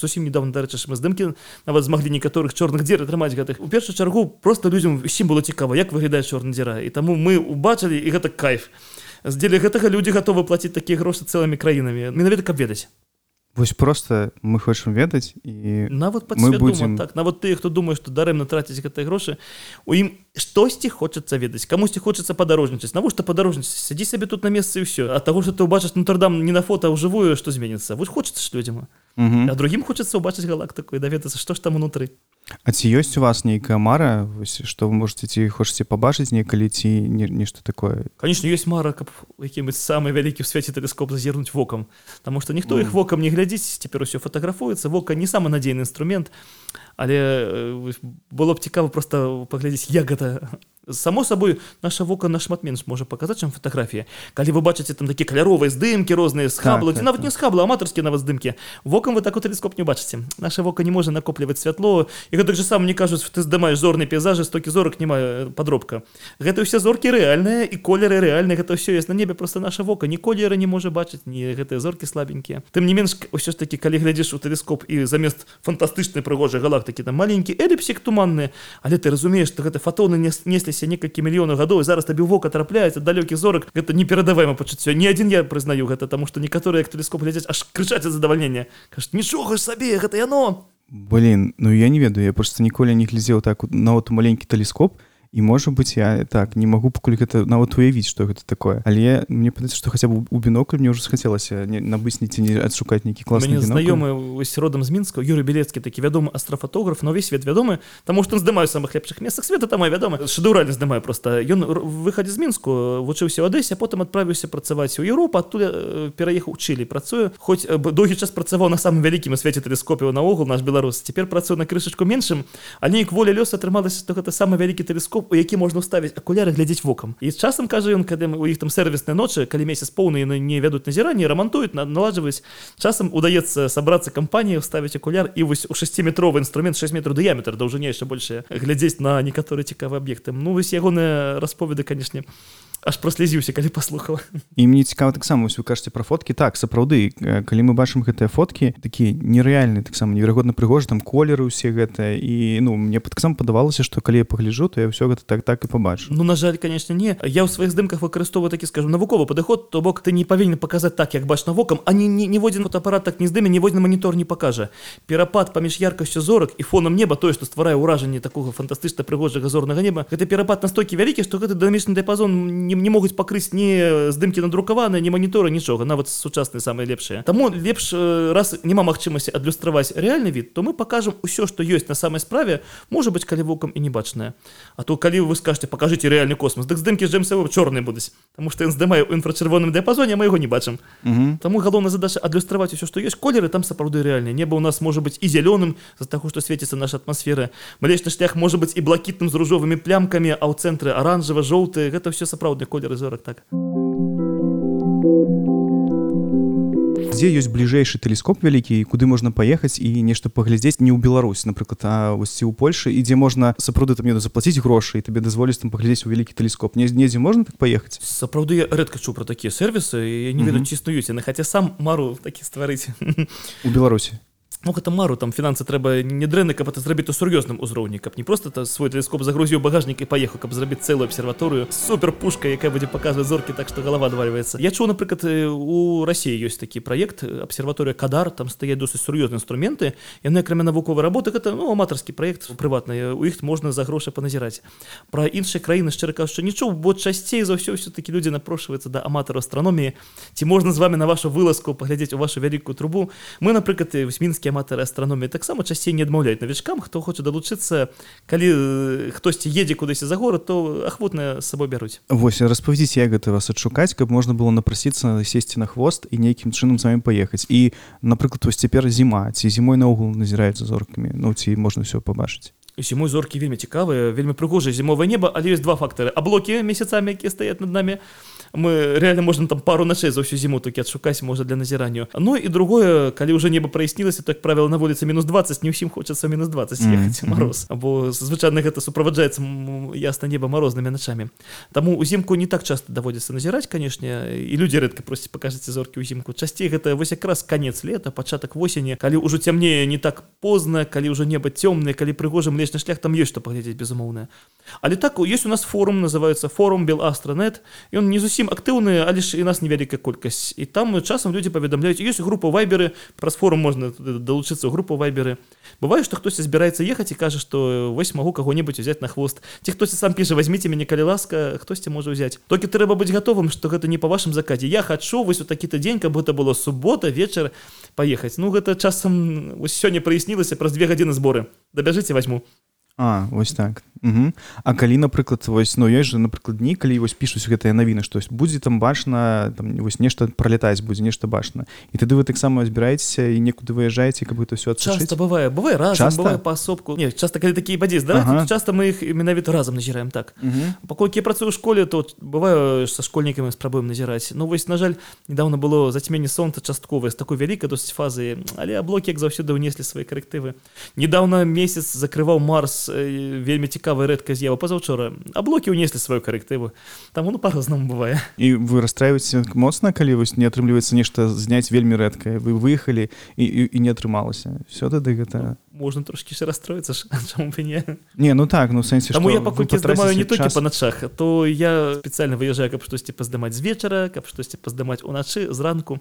зусім недавно дарэчы мы здымкі нават змаглі некаторых чорных дзер атрымаць гэтых у першую чаргу просто людзям усім было цікава як выглядае чорны дзіра і таму мы ўбачылі і гэта кайф. Дзеля гэтага людзі гатовы плаціць такія грошы цэлымі краінамі менавіта каб ведаць Вось просто мы хочам ведаць і нават мы будем так нават тыя хто думае што дарэмна траціць гэтыя грошы у ім штосьці хочацца ведаць камусьці хочацца падарожнічаць навошта падарожніць сядзі сабе тут на месцы ўсё ад таго што ты ўбачыш нутрдам не на фота ўжывую што зменіцца вось хочацца ж людзям а другім хочацца ўбачыць галактыку і даведацца што ж там унутры А ці ёсць у вас нейкая мара? Вось, што вы можете ці хочаце пабачыць некалі ці не, нешта такое? Конечно ёсць мара каб які-нибудь самы вялікі ў свеце тэлескоп зазірнуць вокам. Таму што ніхто іх вокам не глядзіць цяпер усё фатаграфуецца. Вока не самы надзейны інструмент але э, было б цікава просто паглядзець як гэта само сабой наша вока нашмат менш можа паказаць чым фатаграфія. Калі вы бачыце там такі каляровыя здымкі розныя з хаблы так, нават так, не з хабла аматарскі нават здымкі вокам вы так у тэлескоп не бачыце. Наша вока не можа накопліваць святло і гэтак же сам не кажуць ты здымаеш зорныя пейзажы стокі зорак не мае падробка гэта ўсе зоркі рэальныя і колеры рэальны гэта ўсё ёсць на небе просто наша вока ні колеры не можа бачыць не гэтыя зоркі слабенькія. Тым не менш ўсё ж такі калі глядзіш у тэлескоп і замест фантастычнай прыгожай галактыкі там маленькі эліпсік туманны але ты разумееш што гэта фатоны не працягнуўся некалькі мільёнаў гадоў зараз табе вока трапляецца далёкіх зорак гэта неперадаваема пачуццё. Ні адзін я прызнаю гэта таму што некаторыя як тэлескоп глядзяць аж крычаць задавальнення. Кажуць нічога ж сабе гэта яно! Блин ну я не ведаю я просто ніколі не глядзеў так нават маленькі тэлескоп і можа быть я так не могу пакуль гэта нават уявіць что гэта такое. Але мне падаецца что хотя бы у бінокль мне уже схацелася не набыць ці не адшукаць нейкі клас знаёмы родам з мінска юры белецкі такі вядомы астрафатограф но весь свет вядомы таму што здымаю самых лепшых месцах света там вядома шэдуральна здымаю просто. Ён выхадзе з мінску вучыўся адэсе потым адправіўся працаваць у Еўропу адтуль пераехаў чылі працую хоць доўгі час працаваў на самым вялікім свеце тэлескопіў наогул наш беларус цяпер працую на крышачку меншым а неяк воля лёс атрымалася што гэта самы вялікі тэлескоп тэлескоп у які можна ставіць акуляры глядзець вокам. І часам кажа ён калі у іх там сервісныя ночы калі месяц поўны яны не вядуць назіранне рамантуюць на налажваюць. Часам удаецца сабрацца кампанію ставіць акуляр і вось у шасціметровы інструмент 6 метров дыяметр даўжыняйша больше глядзець на некаторы цікавы аб'екты. Ну вось ягоныя расповеды канешне аж праслезіўся калі паслухала і мне цікава таксама вы кажаце пра фоткі. Так сапраўды калі мы бачым гэтыя фоткі такія нерэальныя таксама неверагодна прыгожа там колеры усе гэта і ну мне таксама падавалася што калі я пагляджу то я ўсё гэта так так і пабачу. Ну на жаль конечно не. Я ў сваіх здымках выкарыстоўваю такі скажу навуковы падыход то бок ты не павінен паказаць так як бачна вокам а не ніводзін фотоапарат так не здыме ніводзін манітор не пакажа. Перапад паміж яркасцю зорак і фонам неба тое што стварае ўражанне такога фантастычна прыгожага зорнага неба гэта перапад настолькі вялікі што гэта дамічны дыяпазон не не, не могуць пакрыць не здымкі надрукаваныя не маніторы нічога. Нават сучасныя самыя лепшыя. Таму лепш раз няма магчымасці адлюстраваць рэальны від то мы покажем усё што ёсць на самай справе можа быть калі вокам і не бачная А то калі вы скажете покажите рэальны космос дык здымкі джемсавы чорныя будуць Таму што ён здымае ў інфрачырвоным дыяпазоне мы яго не бачым. Таму галоўная задача адлюстраваць усё што ёсць. Колеры там сапраўды рэальныя. Неба у нас можа быть і зялёным з-за таго што свеціцца наша атмасфера. Малечны шлях можа быть і блакітным з ружовымі плямкамі а ў цэнтры аранжава жоўты гэта все сапраўдны колеры зорак так. Дзе ёсць бліжэйшы тэлескоп вялікі куды можна паехаць і нешта паглядзець не ў Беларусь напрыклад а вось ці ў Польшы і дзе можна сапраўды там еду заплаціць грошы і табе дазволіць там паглядзець у вялікі тэлескоп не недзе можна так паехаць сапраўды я рэдка чу пра такія сервісы я не ведаю ці існуюць яны хаця сам мару такі стварыць у Беларусі Ну, гэта мару там фінансы трэба не дрэнны каб это зрабіць у сур'ёзным узроўні каб не просто то свой тэлескоп загрузіў багажнік і паехаў каб зрабіць цэлую абсерваторыю. Супер пушка якая будзе паказваць зоркі так што галава адвальваецца. Я чуў напрыклад у рассіі ёсць такі праект абсерваторыя кадар там стае досыць сур'ёзныя інструменты яны акрамя навуковай работы гэта ну аматарскі праект прыватны у іх можна за грошы паназіраць. Пра іншыя краіны шчыра кажучы нічого бо часцей за ўсё все-таки людзі напрошваюцца да аматару астраноміі ці можна з вами на вашу вылазку паглядзець у вашу вялікую трубу? Мы напрыклад вось мінскі аматары астраноміі. Таксама часцей не адмаўляюць навічкам хто хоча далучыцца. Калі хтосьці едзе кудысьці за горад то ахвотна сабой бяруць. Восьось распавядзіце як гэта вас адшукаць каб можна было напрасіцца сесці на хвост і нейкім чынам вами паехаць. І напрыклад вось цяпер зіма. Ці зімой наогул назіраюцца зоркамі ну ці можна все пабачыць? Зімой зоркі вельмі цікавыя вельмі прыгожае зімовае неба але ёсць два фактары. Аблокі месяцамі якія стаят над нами мы реально можем там пару ночей за всю зиму таки отшукать может для назирания ну и другое коли уже небо прояснилось так правило на улице минус 20 не всем хочется минус 20 ехать mm-hmm. мороз. Або звычайных это сопровождается ясно небо морозными ночами. Тому узимку не так часто доводится назирать конечно и люди редко просят покажите зорки узимку частей это вось как раз конец лета початок осени коли уже темнее не так поздно коли уже небо темное коли пригожим лечный шлях там есть что поглядеть безумоўное але так есть у нас форум называется форум беластронет и он не зусім зусім актыўныя але ж і нас невялікая колькасць. І там часам людзі паведамляюць ёсць група вайберы праз форум можна далучыцца ў групу вайберы. Бывае што хтосьці збіраецца ехаць і кажа што вось магу каго-небудзь узяць на хвост ці хтосьці сам піша возьмите мяне калі ласка хтосьці можа ўзяць толькі трэба быць гатовым што гэта не па вашым закадзе я хачу вось у такі-то дзень каб гэта было субота вечар паехаць ну гэта часам сёння праяснілася праз две гадзіны зборы. Дабяжыце возьму А вось так. Угу. А калі напрыклад вось ну ёсць жа напрыклад дні калі вось пішуць гэтыя навіны штось будзе там бачна там вось нешта пролетаць будзе нешта бачна і тады вы таксама збіраецеся і некуды выязджаеце каб это все часто бывае бывае раз часто паасобку не часто калі такія бадзі да? ага. часто мы іх менавіта разам назіраем так. Паколькі я працую ў школе тут бываю са школьнікамі спрабуем назіраць. Ну вось на жаль недавно было зацьменне солнца частковае з такой вялікай досыць фазы але аблокі як заўсёды ўнеслі свае карэктывы. Недавно месяц закрываў марс вельмі цікавая рэдка з'ява пазаўчора. А блокі ўнеслі сваю карэктыву таму ну па-рознаму бывае. І вы расстраиваеце моцна калі вось не атрымліваецца нешта зняць вельмі рэдкае? Вы выехалі і, і, і не атрымалася. Все тады гэта можна трошки ще расстроиться не не ну так ну сэнсе Таму я паколькі здымаю не толькі па начах то я спецыяльна выязджаю каб штосьці паздымаць з вечара каб штосьці паздымаць уначы зранку.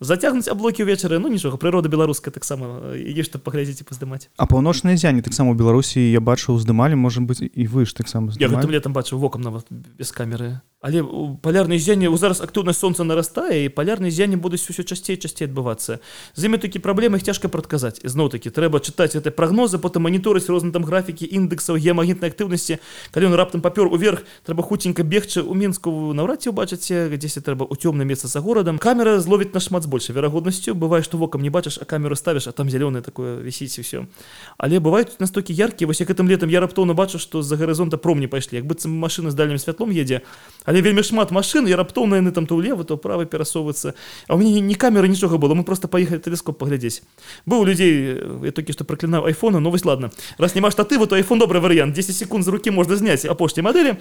Зацягнуць аблокі ўвечары ну нічога прырода беларуска таксама паглядзець і паздымаць а паўночныя зяне таксама беларусі я бачыў здымалі можа быць і вы ж таксама я летом бачыў вокам нават без камеры але палярнае зянне зараз актыўнасць сонца нарастае і палярныя зянне будуць усё часцей часцей адбывацца з імі такі праблемы цяжка прадказаць зноў такі трэба чытаць это прогнозы потым маніторыць розны там графікі індексаў геамагнітнай актыўнасці калі ён раптам папёр уверх трэба хуценька бегчы у мінску наўрад ці убачыце дзесьці трэба у цёмным месца за горадам камера зловіць нашмат з большай верагоднасцю бывае што вокам не бачыш а камеру ставіш а там зялёное такое вісіць усё але бываюць настолькі яркія вось як гэтым летом я раптоўна бачу што з-за гарызонта промні пайшлі як быццам машина з дальнім святлом едзе але вельмі шмат машин і раптоўна яны там то ўлева то правы перасоўвацца а у мяне не камеры нічога было мы просто паехалі тэлескоп паглядзець быў у людзей я толькі што праклінаў айфона ну вось ладно раз няма штатыву то айфон добры варыянт 10 секунд з рукі можна зняць апошняй мадэлі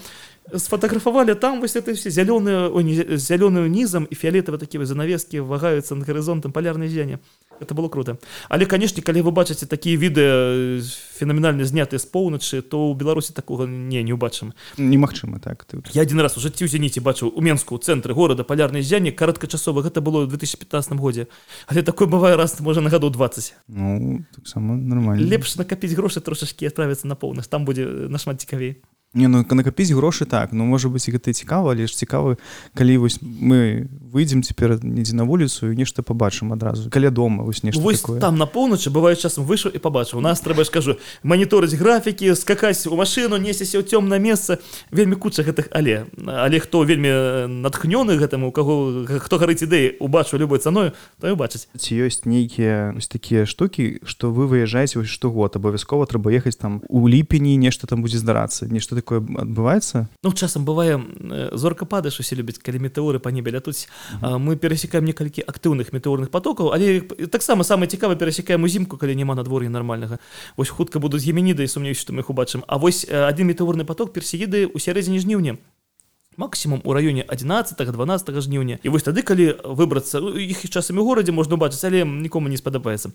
сфотаграфавалі там вось это все зялёную зялёную нізам і фіолетавы такія занавескі вагаюцца над гарызонтам палярнай зяне а это было круто. Але канешне калі вы бачыце такія відэа фенаменальна знятыя з поўначы то ў беларусі такога не не убачым немагчыма так? Ты... я один раз у жыцці ў зеніце бачыў у менску цэнтры горада палярнай зянне кароткачасова гэта было в 2015 годзе але такой бывае раз можа на гаду 20 ну, нормально. Лепш накапіць грошы трошачки отправіцца на поўнасць там будзе нашмат цікавей Не ну накапіць грошы так. Ну можа быць гэта цікава але ж цікавы калі вось мы выйдзем цяпер недзе на вуліцу і нешта побачым адразу каля дома вось нешта вось там на поўначы бывае часам выйшаў і пабачыў у нас трэба скажу маніторыць графікі скакаць у машыну несеся ў цёмнае месца вельмі куча гэтых але але хто вельмі натхнёны гэтаму у каго хто гарыць ідэі убачу любой цаною то убачыць ці ёсць нейкія ось такія штукі што вы выязджаеце вось штогод абавязкова трэба ехаць там у ліпені нешта там будзе здарацца нешта такое адбываецца ну часам бывае зорка падаеш усе любяць калі метэоры па небе лятуць mm -hmm. мы перасекаем некалькі актыўных метэорных потокаў але таксама самае цікава перасекаем узімку калі няма надвор'я нормальнага вось хутка будуць геменіды сумнеюсь што мы іх убачым А вось адзін метэорны поток персеіды у сярэдзіне жніўня максимум у раёне 11 12 жніўня і вось тады калі выбрацца іх часамі горадзе можна убачыць але нікому не спадабаецца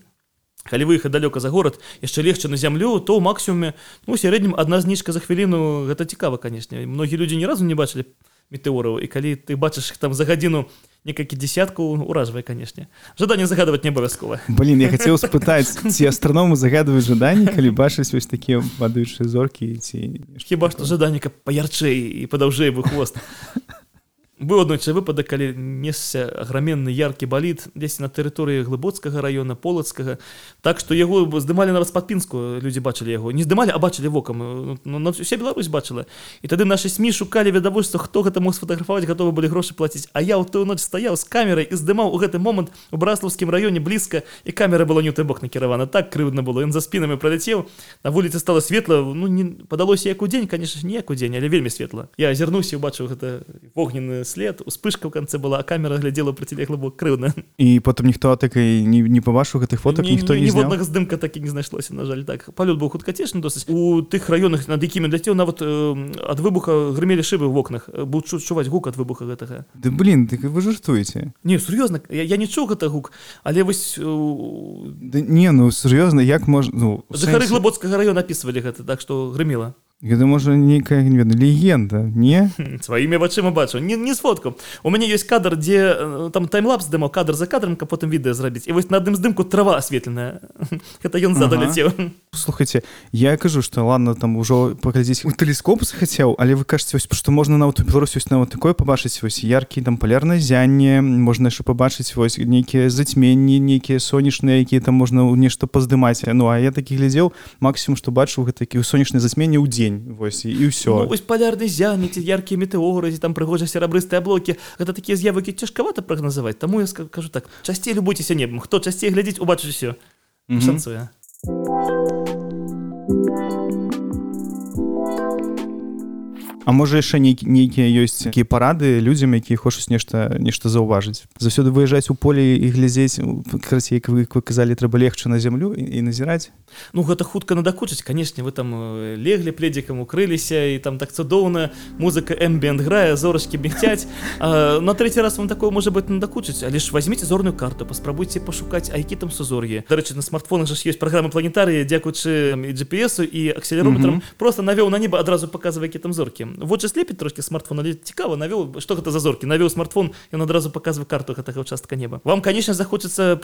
калі выехаць далёка за горад яшчэ легче на зямлю то ў максімуме ну сярэднім адна зніжка за хвіліну гэта цікава канешне. Многія людзі ні разу не бачылі метэораў і калі ты бачыш там за гадзіну некалькі десятку уражвае канешне. Жаданне загадваць не абавязкова. Блин я хацеў спытаць ці астраному загадваюць жаданні калі бачыць вось такія падаючыя зоркі ці хіба што жаданніка паярчэй і падаўжэй бы хвост быў аднойчы выпадак калі несся аграменны яркі баліт дзесь на тэрыторыі глыбоцкага района полацкага. Так што яго здымалі нават з-пад-пінску людзі бачылі яго. Не здымалі а бачылі вокам. Ну, на усе Беларусь бачыла. І тады нашы сМ шукалі відавольства хто гэта мог сфотаграфаваць гатовы былі грошы плаціць. А я ў тую ноч стаяў з камерай і здымаў у гэты момант у браслаўскім раёне блізка і камера была не ў той бок накіравана. Так крыўдна было. Ён за спінамі праляцеў. На вуліцы стала светла. Ну не падалося як у дзень конечно ніяк у дзень але вельмі светла. Я азірнуўся убачыў гэта вогненны след успышка ў канцы была камера глядзела процілеглы бок крыўна і потым ніхто так і не, не пабачыў гэтых фоток ніхто не ніводнага здымка так і не знайшлося на жаль так. Палёт быў хуткацешны досыць у тых раёнах над якімі ляцеў нават э, ад выбуха грымелі шыбы ў вокнах быў чу чуваць гук ад выбуха гэтага да блин так вы жартуеце не сур'ёзна я, я не чуў гэта гук але вось э, да, не ну сур'ёзна як можна ну, жыхары глыбоцкага раёна опісвалі гэта так што грымела Гэта можа нейкая не веда легенда не? Сваімі вачыма бачу. Не, не сфотку у мяне ёсць кадр дзе э, там таймлапс дымаў кадр за кадрам каб потым відэа зрабіць і вось на адным здымку трава асветленая это ён задаляцеў ага. слухайте я кажу что ладно там ужо паглядзець у тэлескоп захацеў але вы кажаце вось што можна нават у беларусі нават такое пабачыць вось яркі там палярнае зянне можна яшчэ пабачыць вось нейкія зацьменні нейкія сонечныя якія там можна нешта паздымаць ну а я такі глядзеў максімум што бачу гэта такі сонечныя зацьменні ў дзень дзень вось і ўсё ну, палярны зяніці яркія метэоразі там прыгожа серабрыстыя блокі гэта такія з'явыкі цяжкавата прагназаваць таму я скажу так часцей любуйцеся небам хто часцей глядзець убачыць усё шанцуе А можа яшчэ нейкія ёсць такія парады людзям якія хочуць нешта нешта заўважыць заўсёды выязджаць у поле і глядзець красей вы казалі трэба легчы на зямлю і, назіраць Ну гэта хутка надакучыць канешне вы там э, леглі пледзікам укрыліся і там так цудоўна музыка эмбіент грае зорачкі бігцяць на трэці раз вам такое можа быць надакучыць але ж возьмите зорную карту паспрабуйце пашукаць а які там сузор'е дарэчы на смартфонах жа ёсць праграмы планетарыі дзякуючы GPS і акселерометрам. Mm -hmm. просто навёў на неба адразу показва які там зоркі вочы слепіць трошки смартфон але цікава навёў что гэта за зоркі навёў смартфон ён адразу показвае карту гэтага участка неба. Вам конечно захочется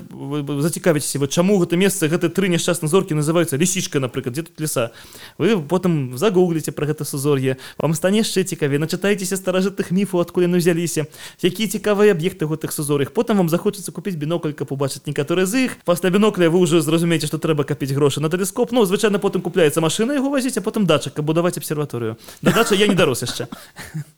зацікавіць вы чаму гэта месца гэта тры няшчасна зоркі які называюцца лісічка напрыклад дзе тут леса вы потым загугліце про гэта сузор'е вам стане яшчэ цікаве начытайцеся старажытых міфу адкуль яны узяліся якія цікавыя аб'екты гэтых сузор'ях потым вам захочацца купіць бінокль каб убачыць некаторыя з іх пасля бінокля вы ўжо зразумееце што трэба капіць грошы на тэлескоп ну звычайна потым купляецца машина яго вазіць а потым дача каб будаваць абсерваторыю дадача я не дарос яшчэ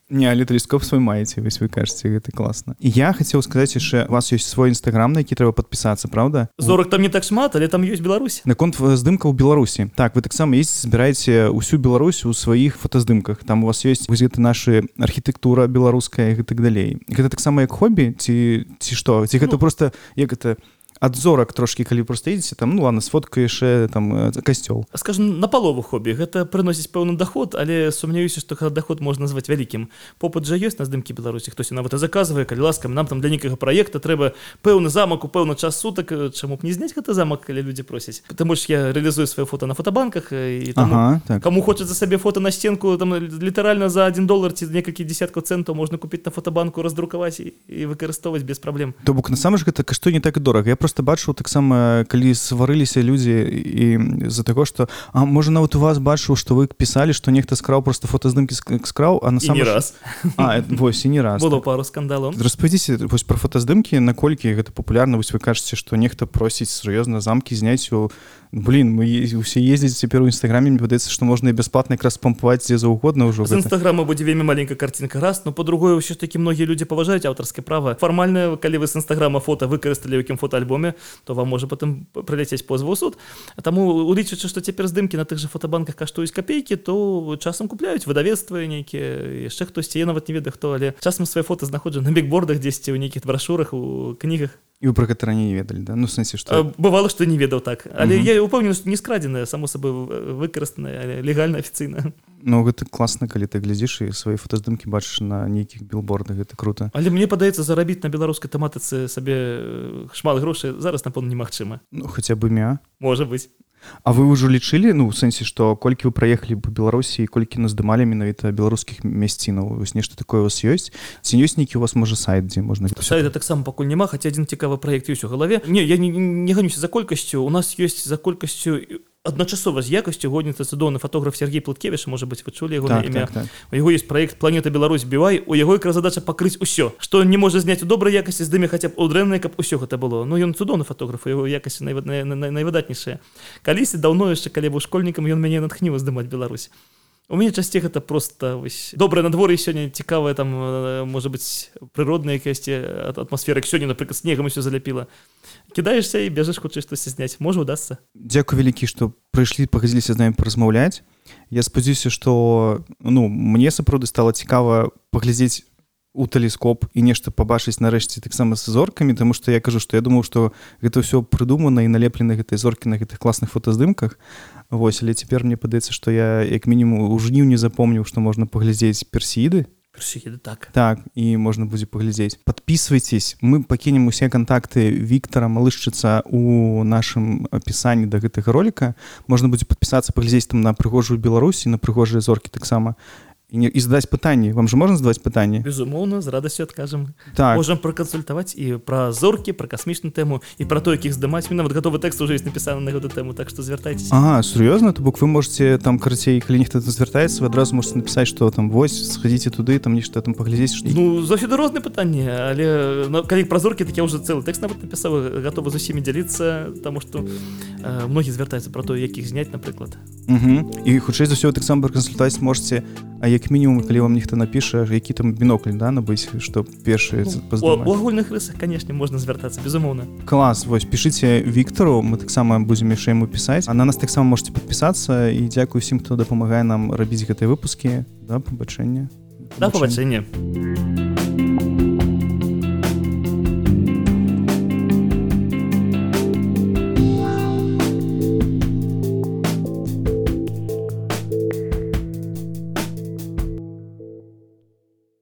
не але тэлескоп свой маеце вось вы кажаце гэта класна я хацеў сказаць яшчэ у вас ёсць свой нстаграм на які трэба подпісацца Праўда зорак там не так шмат але там ёсць Беларусь. Наконт здымка ў беларусі так вы таксама есть збіраеце ўсю Беларусь у сваіх фотаздымках там у вас есть вызеты нашы архітэктура беларуская і так далей гэта таксама як хобі ці ці што ці гэта ну, просто як это не адзорак трошки калі просто едзеце там ну ладно сфотка яшчэ там касцёл скажем на палову хобі. Гэта прыносіць пэўны доход але сумняюся что доход можна назваць вялікім попыт жа ёсць на здымкі беларусі хтось нават і заказвае калі ласка нам там для нейкага проекта трэба пэўны замак у пэўны час сутак чаму б не зняць гэта замак калі людзі просяць потому ж я реалізую свае фото на фотобанках і ага, так. кому хочет за сабе фото на стенку там літаральна за один доллар ці некалькі десяткаў центаў можна купіць на фотобанку раздрукаваць і выкарыстоўваць без праблем то бок насамрэч гэта каштуй не так дорага я просто бачу таксама калі сварыліся людзі і з-за таго што А можа нават у вас бачыў што вы пісалі што нехта скраў просто фотаздымкі скраў а на сам раз. А, вось і не раз. Было пару скандалаў. Распавядзіце вось пра фотаздымкі наколькі гэта папулярна? Вось вы кажаце што нехта просіць сур'ёзна замкі зняць у блин мы усе ездзіць цяпер у нстаграме мне падаецца што можна і бясплатна якраз пампаваць дзе заўгодна ўжо з нстаграма будзе вельмі маленькая картинка. Раз. Но по-другое ўсё ж таки многія людзі паважаюць аўтарскае права фармальна калі вы з нстаграма фото выкарысталі якім фотоальбоме то вам можа потым прыляцець позву суд. Таму улічваючы што цяпер здымкі на тых же фотобанках каштуюць капейкі то часам купляюць выдавецтва нейкія яшчэ хтосьці я нават не ведаю хто але часам свае фото знаходжу на бікбордах дзесьці ў нейкіх брашурах у кнігах і вы про гэта раней не ведалі да? Ну сэнсе што бывало што не ведаў так. Але я упэўнены не скрадзеная само сабой выкарыстаная легальна афіцыйна Ну гэта класна калі ты глядзіш і свае фотаздымкі бачыш на нейкіх білбордах гэта круто. Але мне падаецца зарабіць на беларускай тэматыцы сабе шмат грошай зараз напэўна немагчыма Ну хаця бы мя. Можа быць А вы ўжо лічылі ну у сэнсе што колькі вы праехалі по беларусі колькі нас здымалі менавіта беларускіх мясцінаў вось нешта такое у вас ёсць ці ёсць нейкі у вас можа сайт дзе можна сайта таксама пакуль няма хаця адзін цікавы праект ёсць у галаве не я не, не ганюся за колькасцю у нас ёсць за колькасцю адначасова з якасцю годніцца цудоўны фотограф Сергей Платкевіш можа быць вы чулі яго Так, імя. так, так. у яго есть проект планета Беларусь бівай у яго якраз задача пакрыць усё што не можа зняць у добрай якасці здыме хаця б у дрэннай каб усё гэта было ну ён цудоўны фотограф яго якасці найвыдатнейшая калісьці даўно яшчэ калі быў школьнікам ён мяне натхніў здымаць Беларусь у мяне часцей гэта просто вось добрае надвор'е сёння цікавае там э, можа быць прыродная якасці ат- атмасфера як сёння напрыклад снегам усё заляпіла кідаешься і бежиш хочаш штосьці зняць можа удастся. Дзякуй вялікі што прыйшлі пагадзіліся з намі паразмаўляць Я спадзяюся што ну мне сапраўды стала цікава паглядзець у тэлескоп і нешта пабачыць нарэшце таксама з зоркамі тому што я кажу што я думаў што гэта ўсё прыдумана і налеплена гэтай зоркі на гэтых класных фотаздымках Вось але цяпер мне падаецца што я як мінімум у жніўні запомніў што можна паглядзець персіды так. Так і можна будзе паглядзець подписывайтесь мы пакінем усе контакты Віктора малышчыца у нашым апісанні да гэтага ролика. Можна будзе подпісацца паглядзець там на прыгожую Беларусі на прыгожыя зоркі таксама і не і задаць пытанні вам же можна задаваць пытанні безумоўна з радасцю адкажам так. Можам пракансультаваць і пра зоркі пра касмічную тэму і пра то якіх здымаць нават гатовы тэкст уже есть напісаны на гэту тэму так што звяртайцеся Ага сур'ёзна то бок вы можете там карацей калі нехта звяртаецца вы адразу можете напісаць што там вось схадзіце туды там нешта там паглядзець што Ну заўсёды розныя пытанні але ну, калі пра зоркі так я уже цэлы тэкст нават напісаў гатовы з усімі дзяліцца таму што э, многі звяртаюцца пра то якіх зняць напрыклад Угу. і хутчэй за ўсё таксама пракансультаць можете А як мінімум калі вам нехта напіша які там бінокль да набыць што першы Ну, у агульных рысах канешне можна звяртацца безумоўна. Клас вось пішыце Віктору мы таксама будзем яшчэ яму пісаць. А на нас таксама можете подпісацца і дзякую усім хто дапамагае нам рабіць гэтыя выпускі. Да пабачэння. Да пабачэння